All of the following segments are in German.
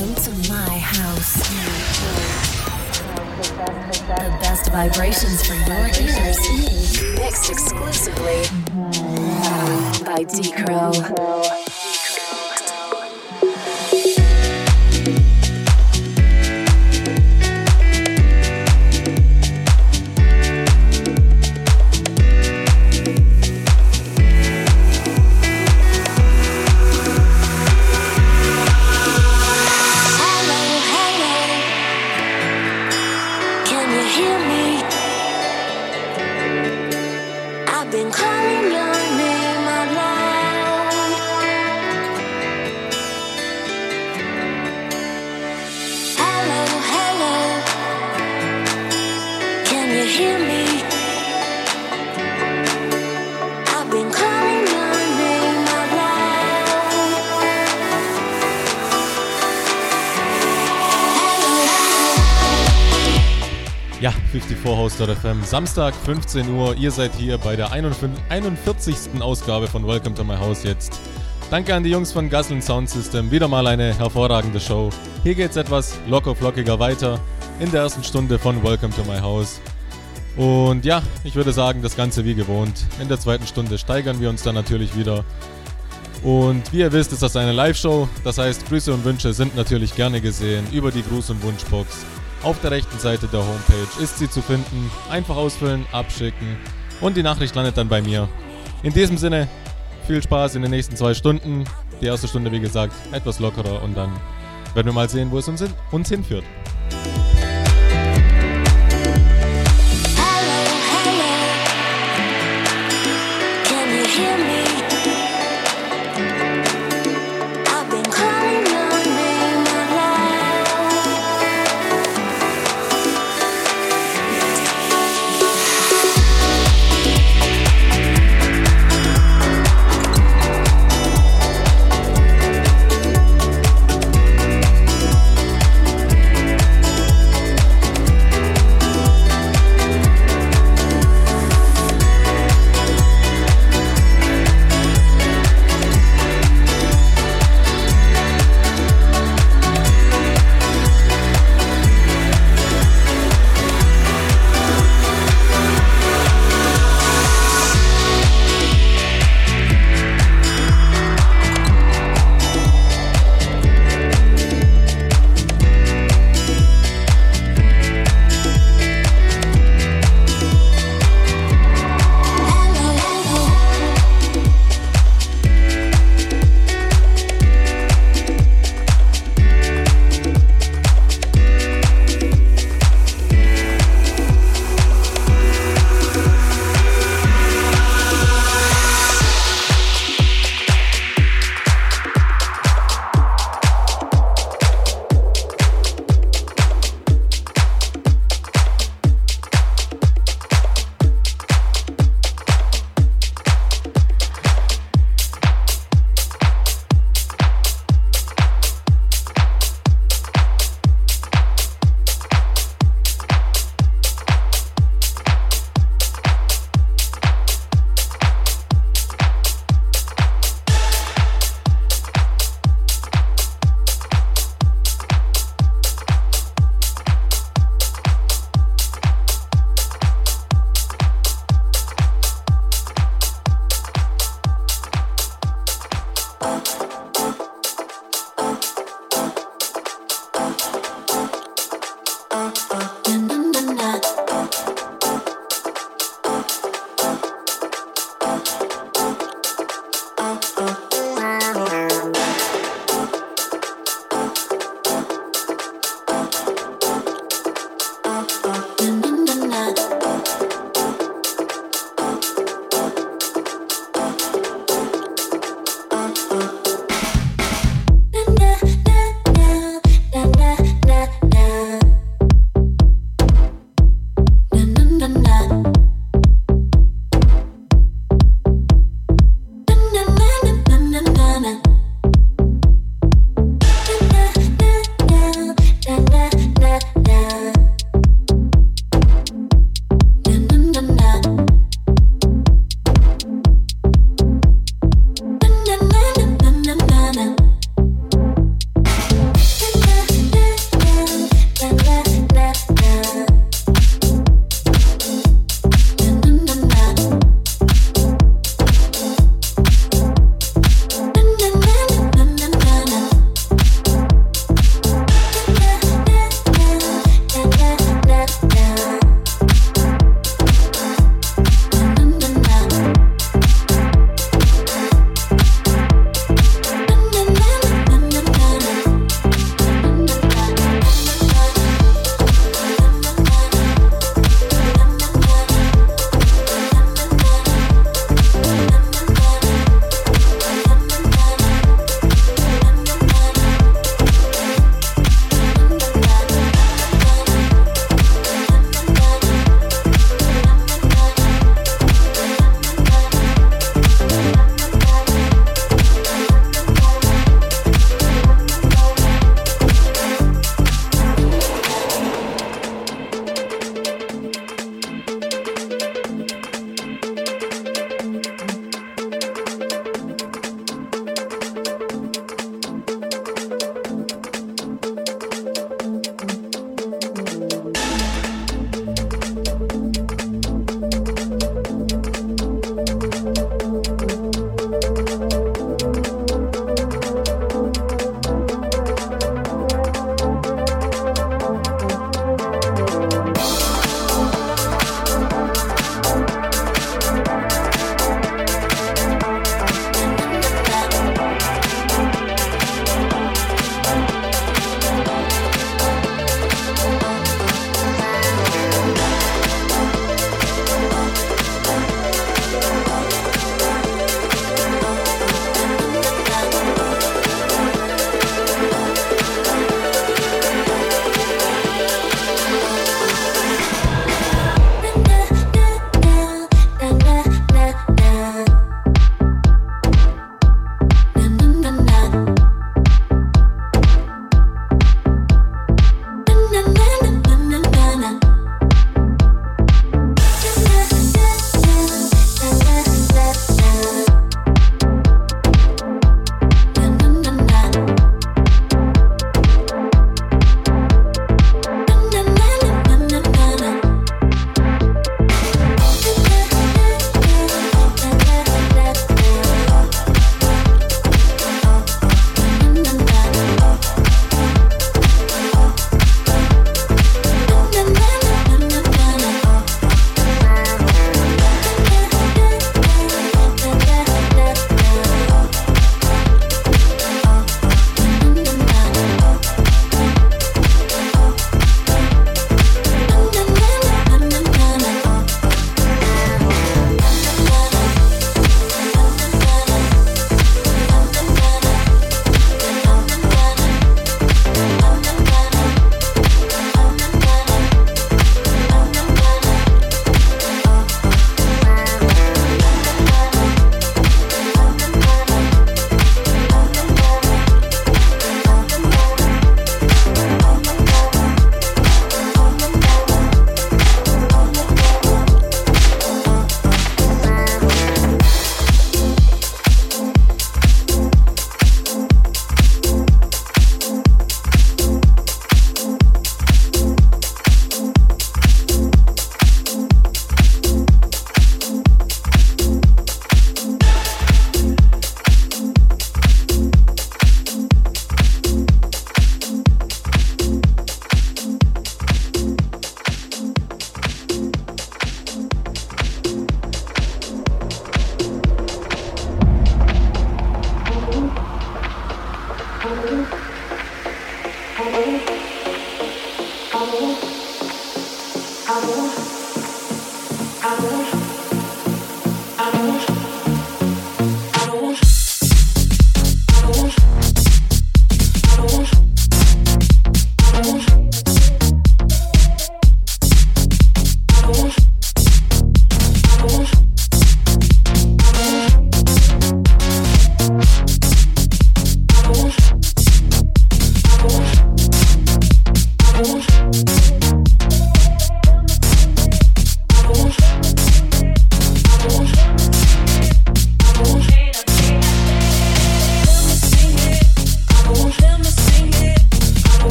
Welcome to my house. The best vibrations for your ears. Mixed exclusively by D 54host.fm, Samstag 15 Uhr. Ihr seid hier bei der 41. Ausgabe von Welcome to My House jetzt. Danke an die Jungs von Gaslin Sound System. Wieder mal eine hervorragende Show. Hier geht's etwas locker flockiger weiter in der ersten Stunde von Welcome to My House. Und ja, ich würde sagen, das Ganze wie gewohnt. In der zweiten Stunde steigern wir uns dann natürlich wieder. Und wie ihr wisst, ist das eine Live-Show. Das heißt, Grüße und Wünsche sind natürlich gerne gesehen über die Gruß- und Wunschbox auf der rechten Seite der Homepage ist sie zu finden. Einfach ausfüllen, abschicken und die Nachricht landet dann bei mir. In diesem Sinne, viel Spaß in den nächsten zwei Stunden. Die erste Stunde, wie gesagt, etwas lockerer und dann werden wir mal sehen, wo es uns, hin uns hinführt.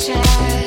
child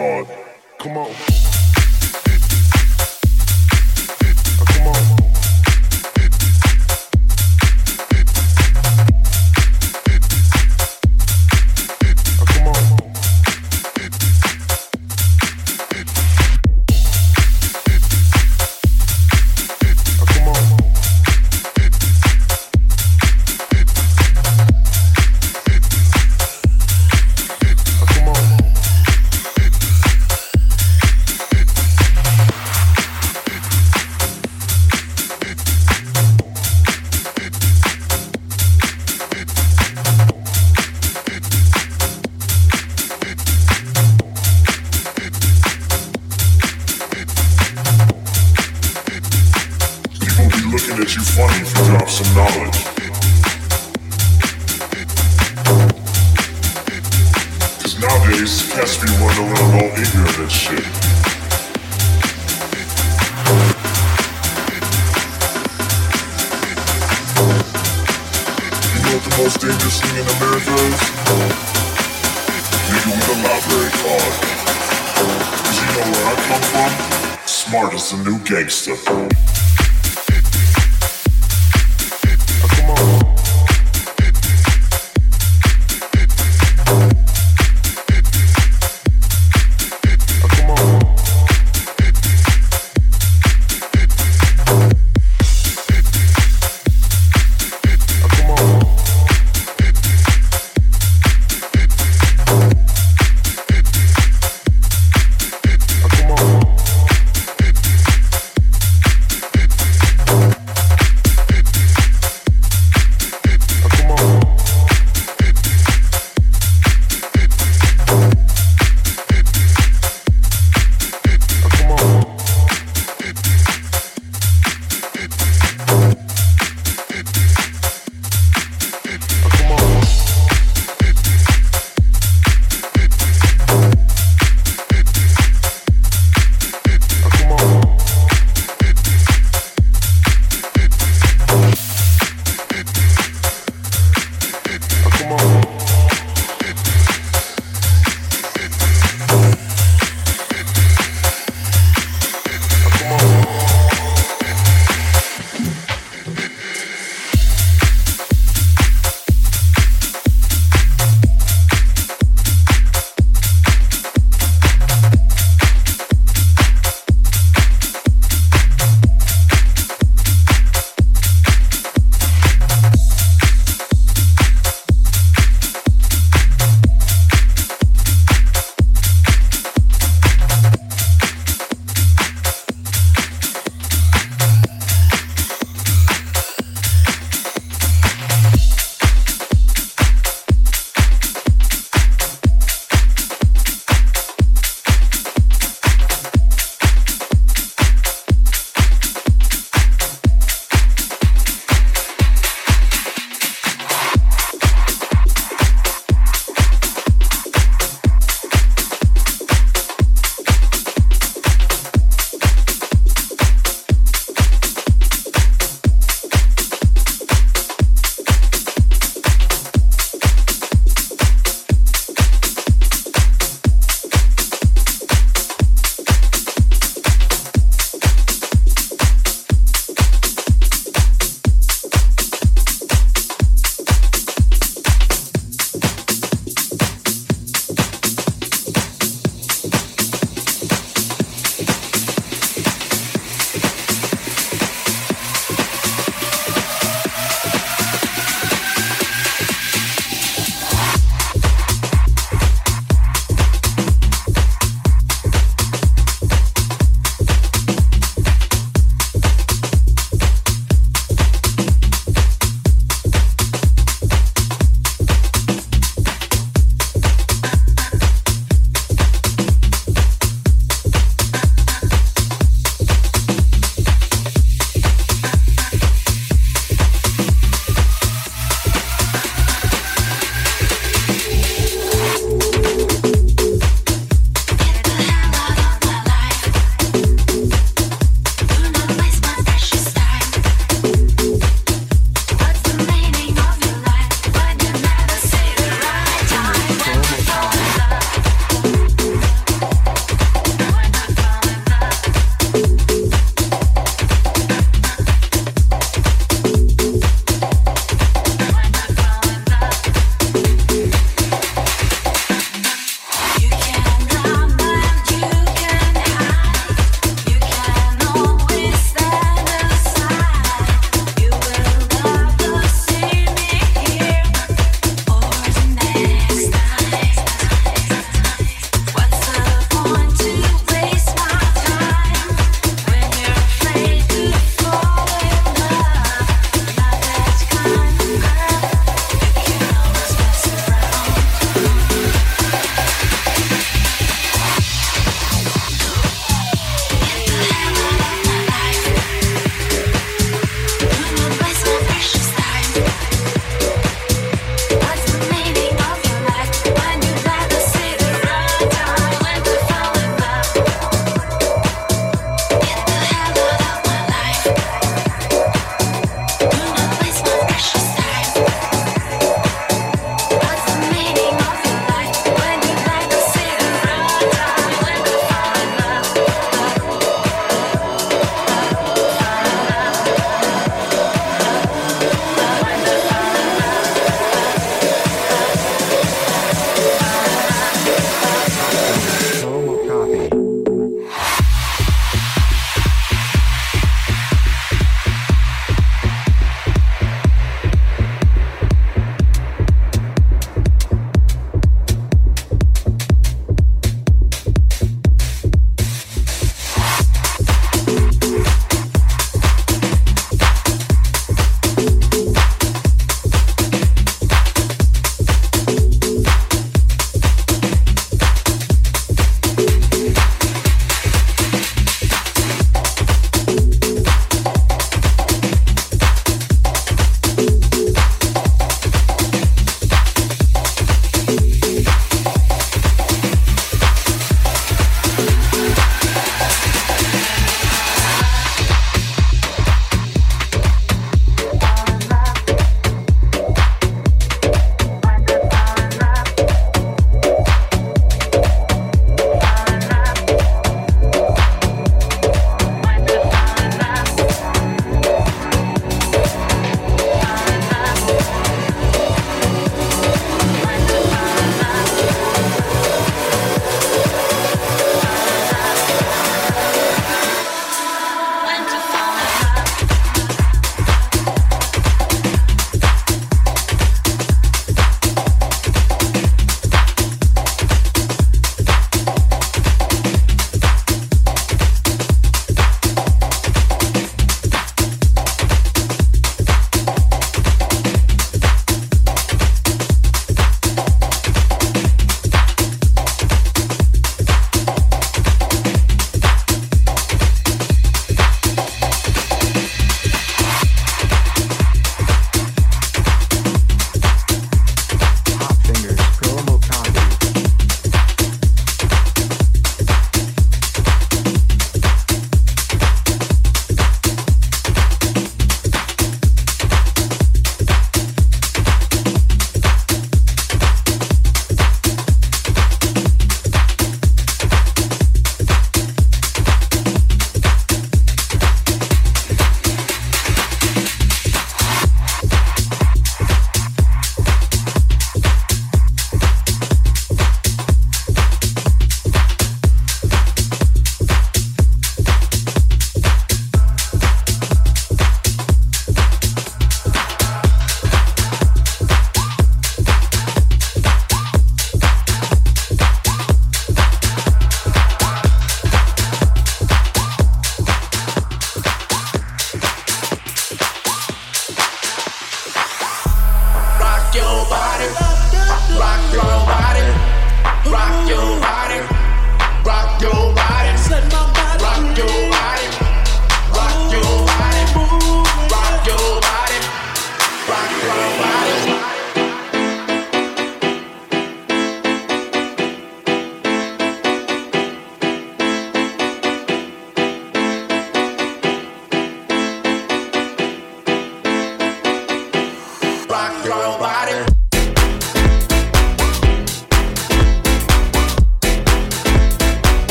fraud. Come on.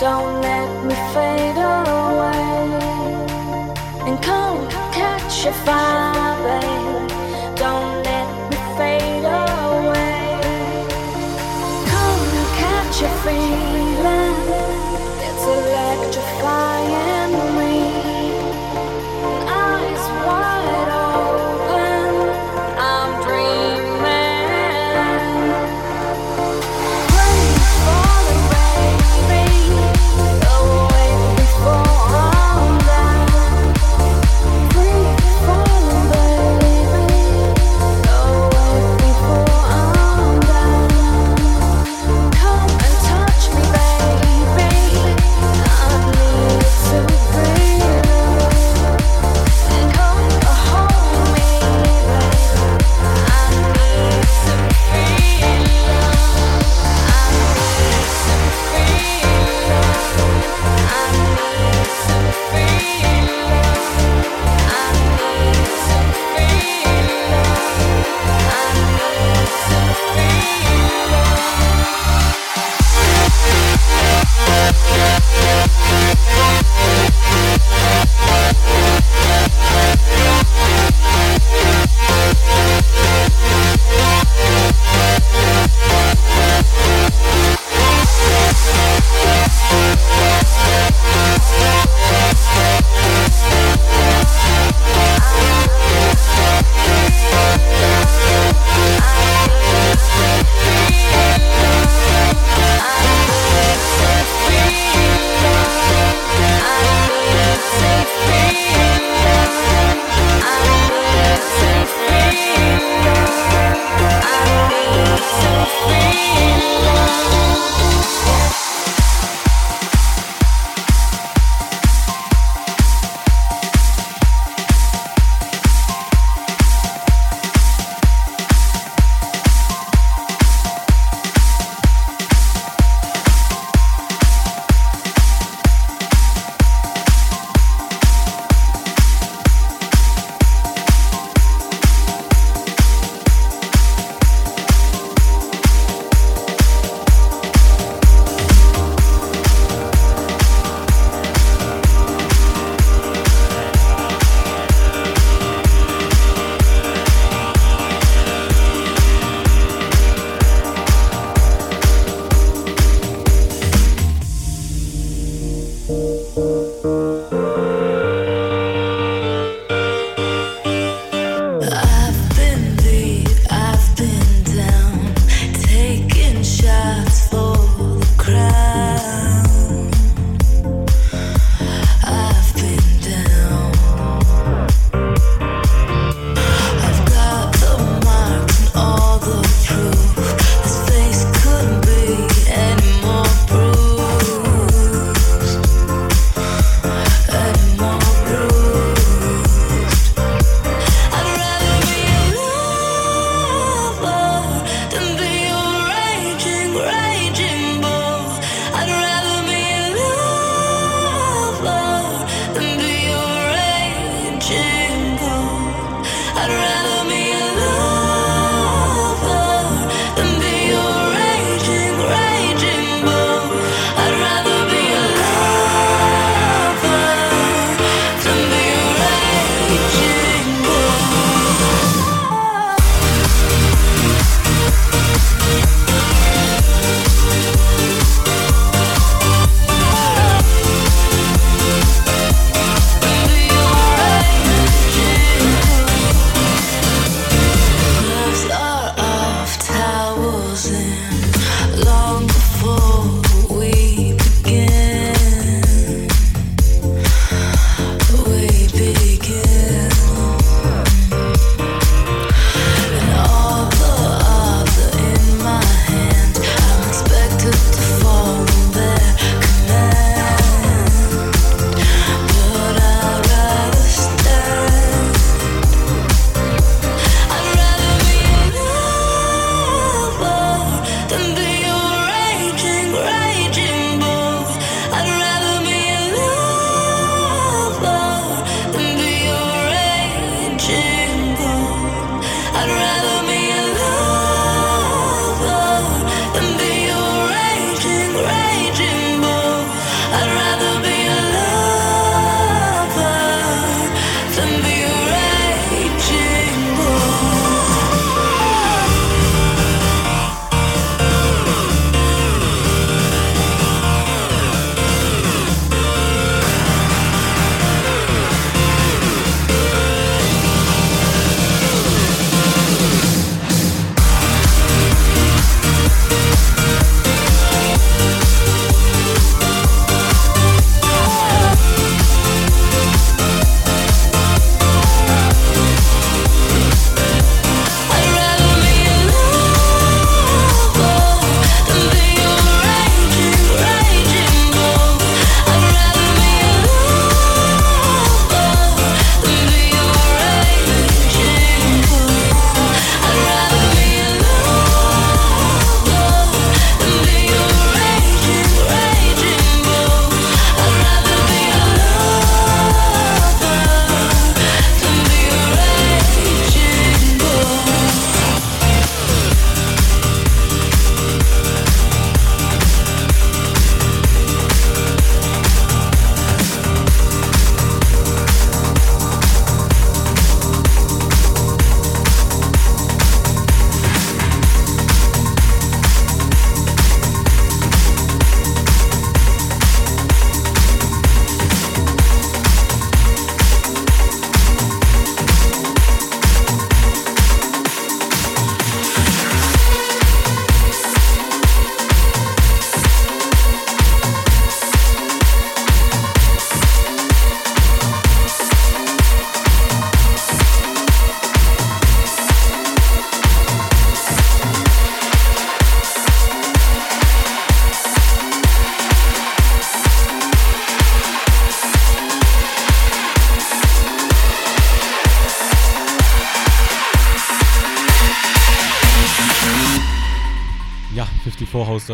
Don't let me fade away and come catch a fire.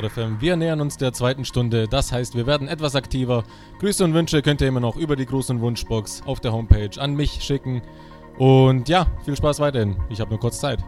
Die Vorhaus.fm. Wir nähern uns der zweiten Stunde, das heißt, wir werden etwas aktiver. Grüße und Wünsche könnt ihr immer noch über die und Wunschbox auf der Homepage an mich schicken. Und ja, viel Spaß weiterhin. Ich habe nur kurz Zeit.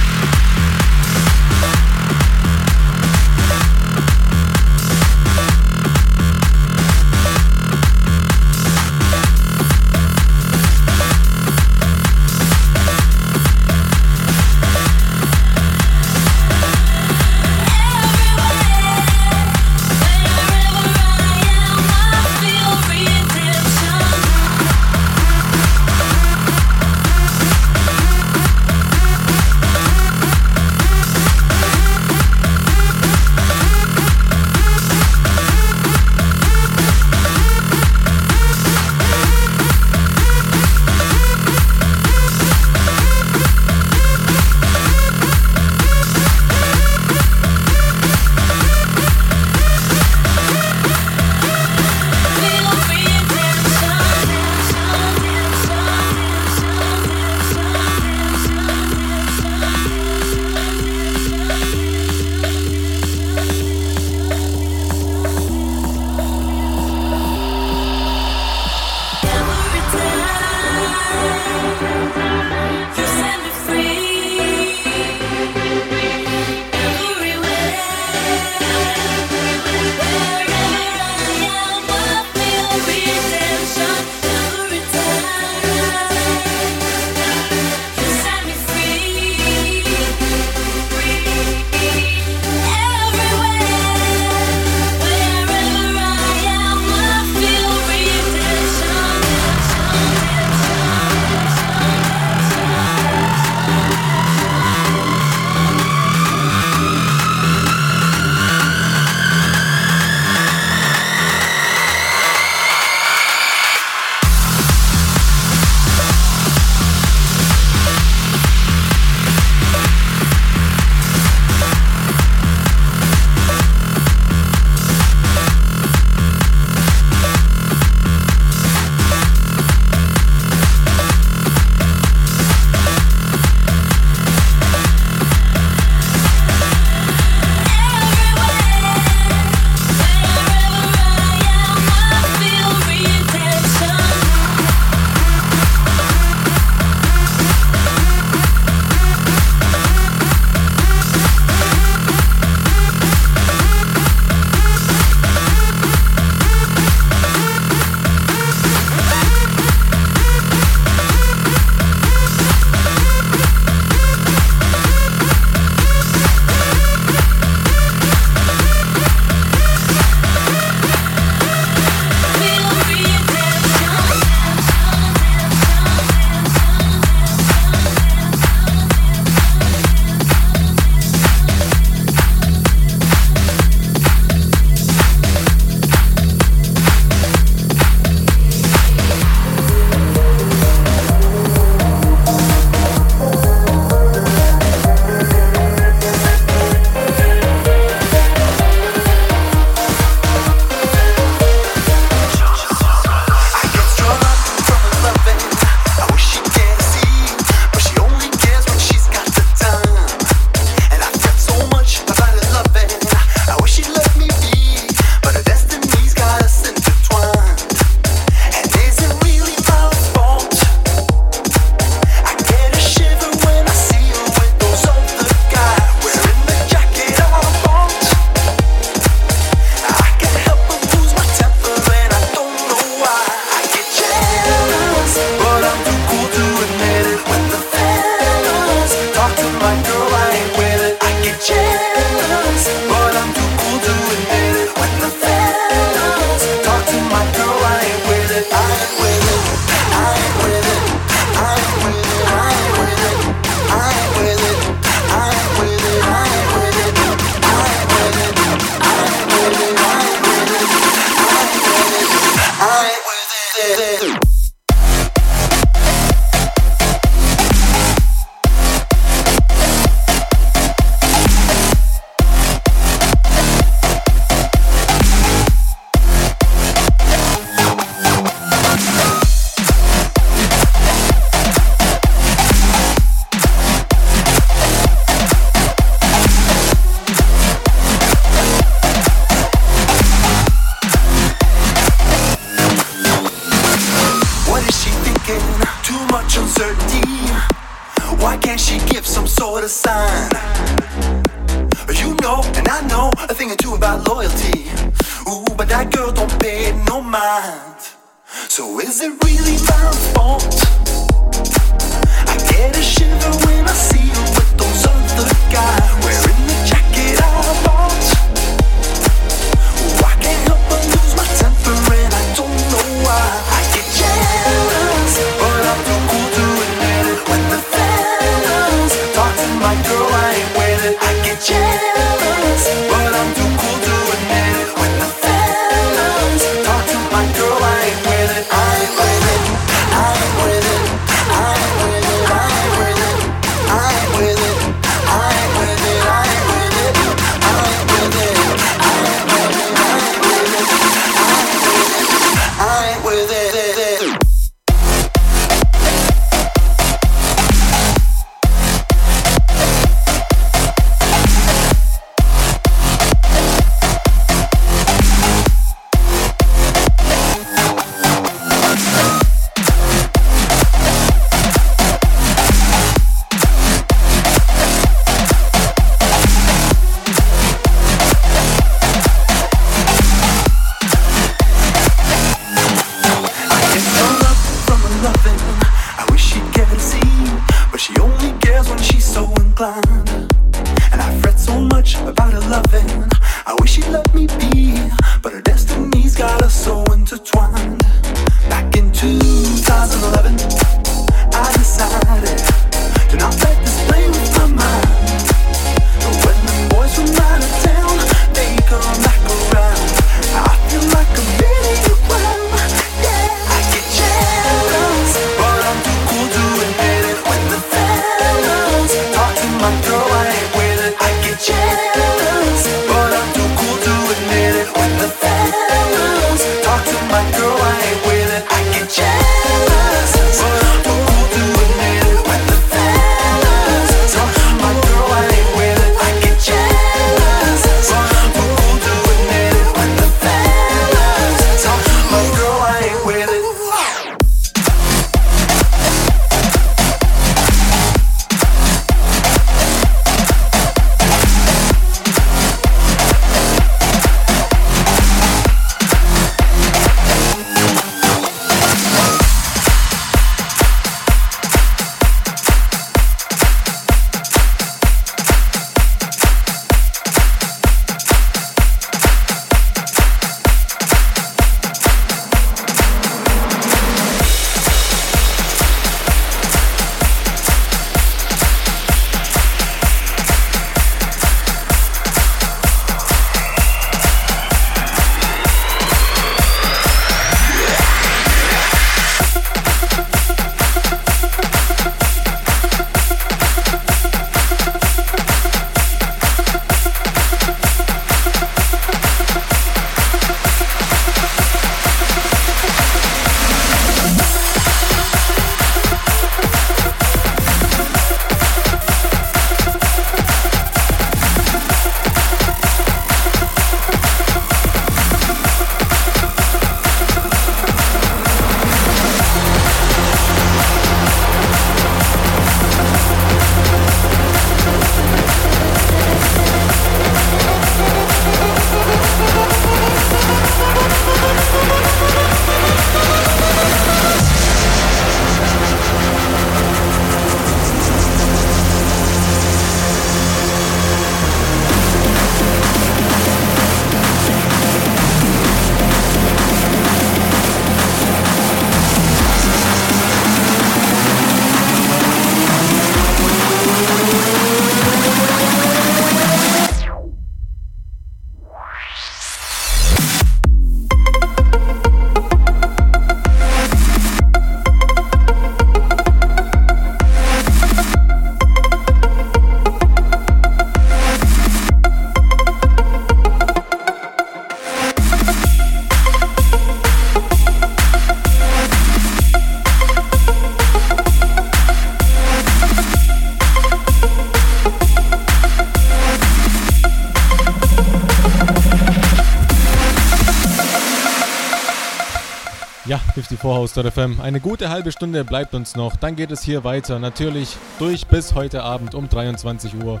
54house.fm. Eine gute halbe Stunde bleibt uns noch. Dann geht es hier weiter. Natürlich durch bis heute Abend um 23 Uhr.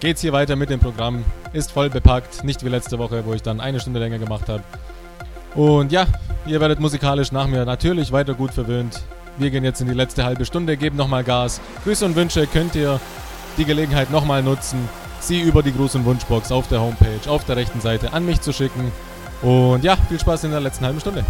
Geht's hier weiter mit dem Programm. Ist voll bepackt. Nicht wie letzte Woche, wo ich dann eine Stunde länger gemacht habe. Und ja, ihr werdet musikalisch nach mir natürlich weiter gut verwöhnt. Wir gehen jetzt in die letzte halbe Stunde, geben nochmal Gas. Grüße und Wünsche könnt ihr die Gelegenheit nochmal nutzen, sie über die Gruß- und Wunschbox auf der Homepage, auf der rechten Seite an mich zu schicken. Und ja, viel Spaß in der letzten halben Stunde.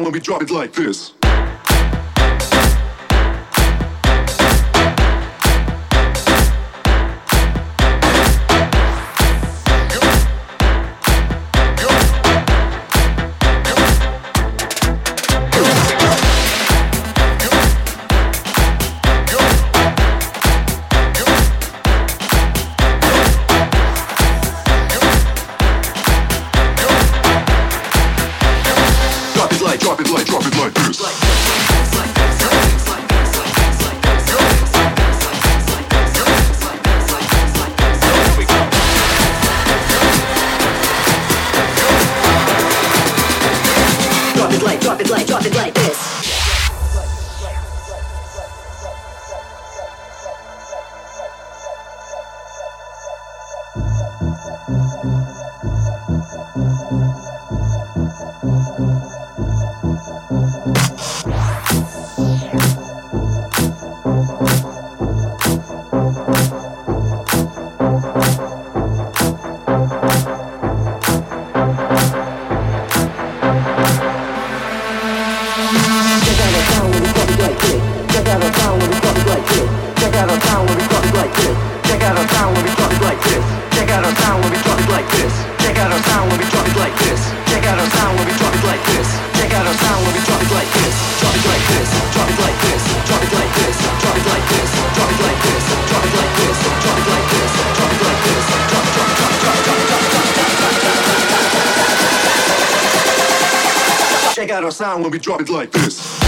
I'm gonna be dropping like this. sound when we drop it like this.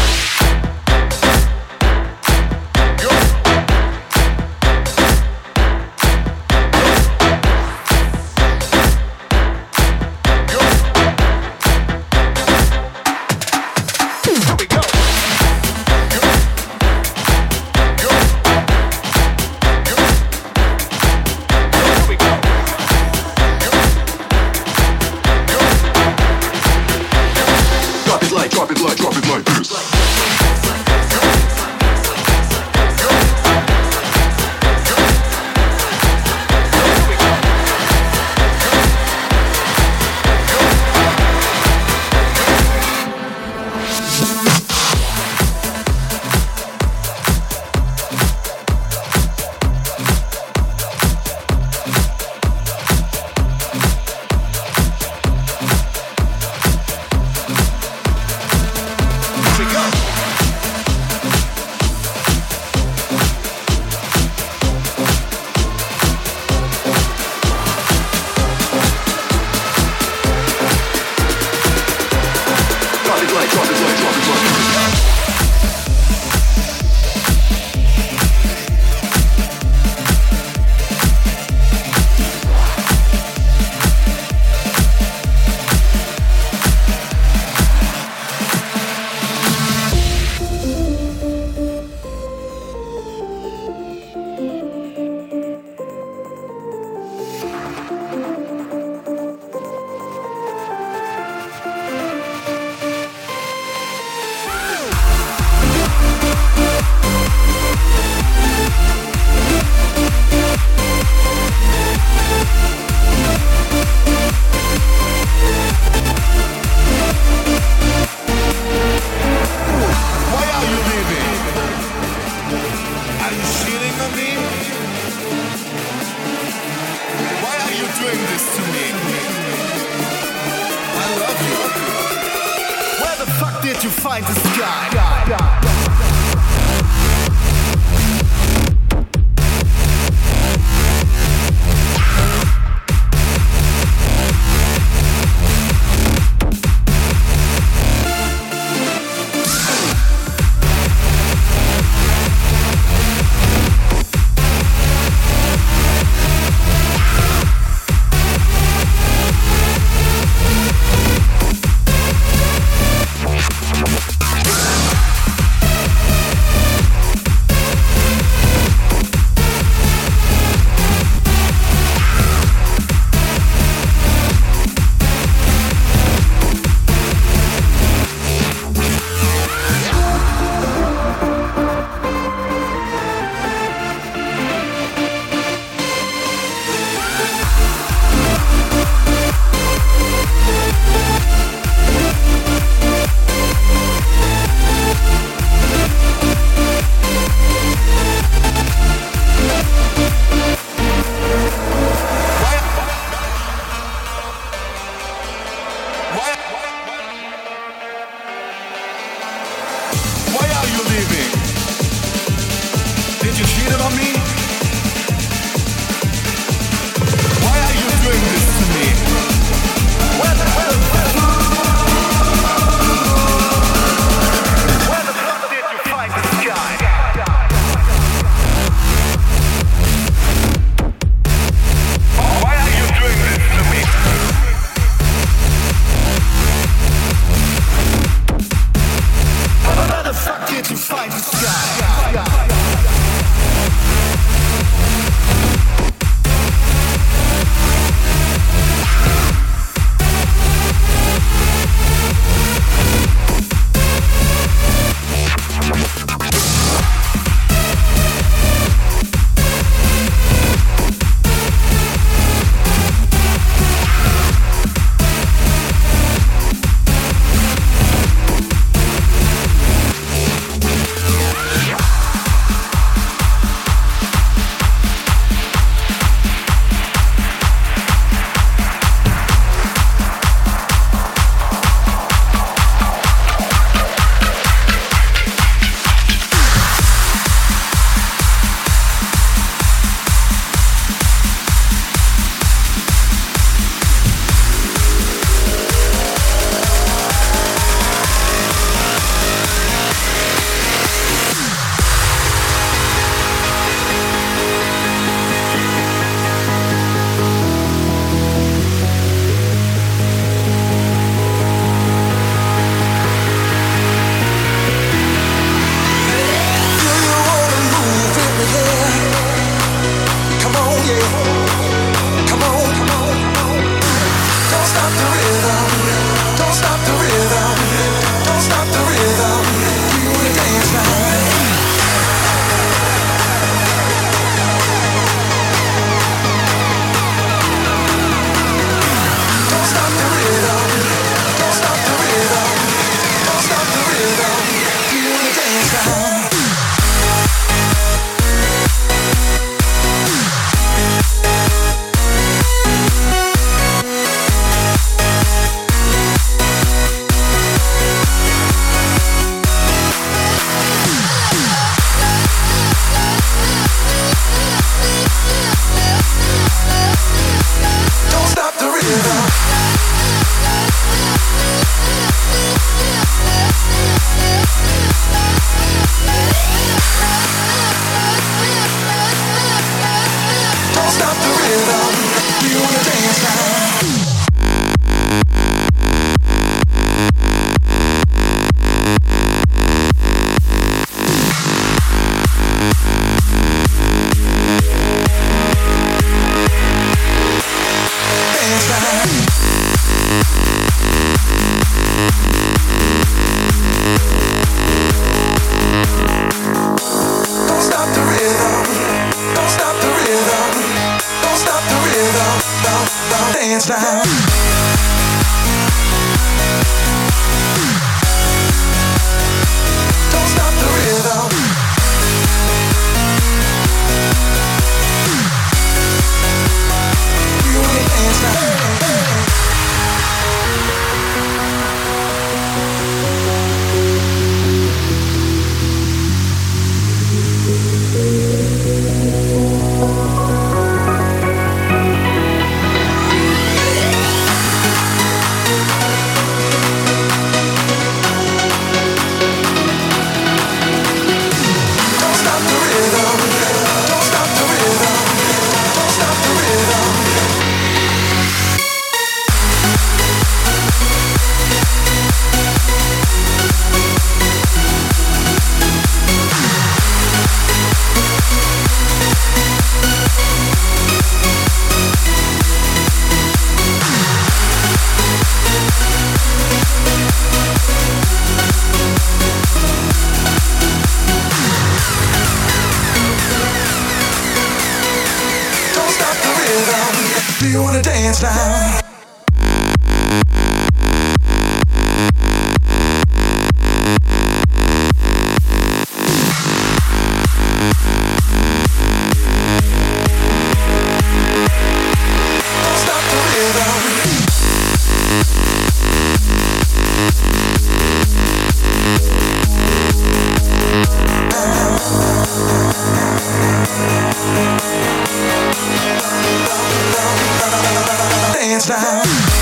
time.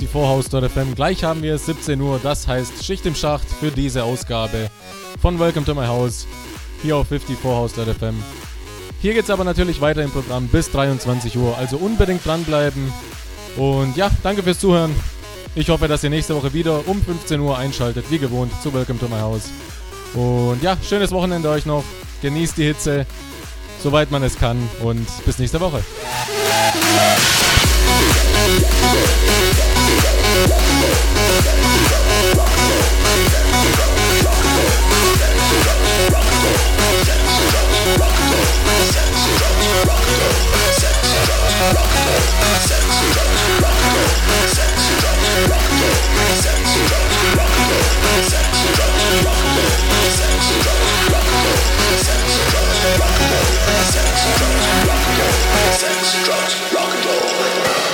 Ja, 54house.fm. Gleich haben wir 17 Uhr, das heißt Schicht im Schacht für diese Ausgabe von Welcome to My House hier auf 54house.fm. Hier geht es aber natürlich weiter im Programm bis 23 Uhr, also unbedingt dranbleiben. Und ja, danke fürs Zuhören. Ich hoffe, dass ihr nächste Woche wieder um 15 Uhr einschaltet, wie gewohnt, zu Welcome to My House. Und ja, schönes Wochenende euch noch. Genießt die Hitze, soweit man es kann. Und bis nächste Woche. Sex, drugs, rock and roll.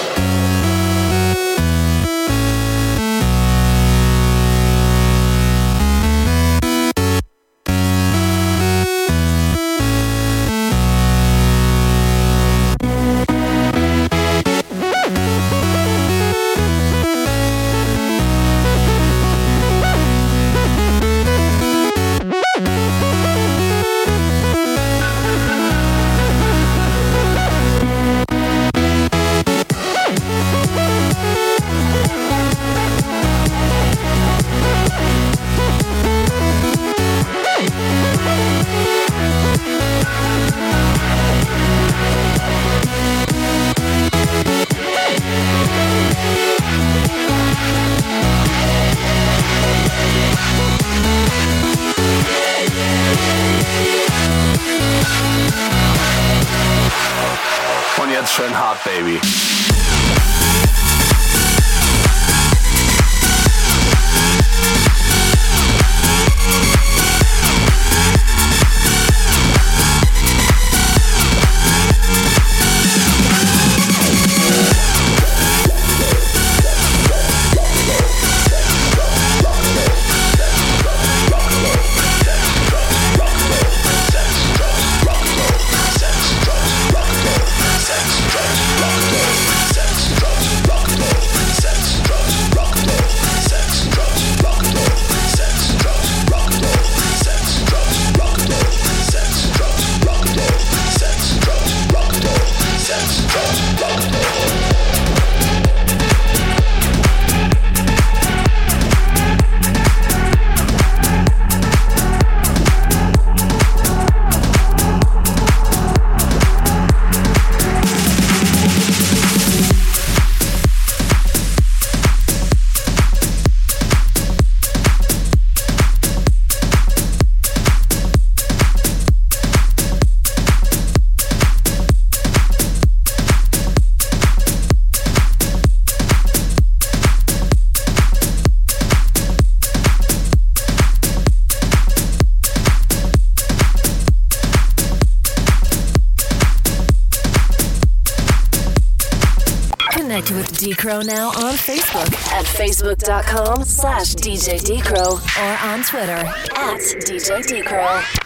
facebook.com slash DJ Decro or on Twitter at DJ Decro.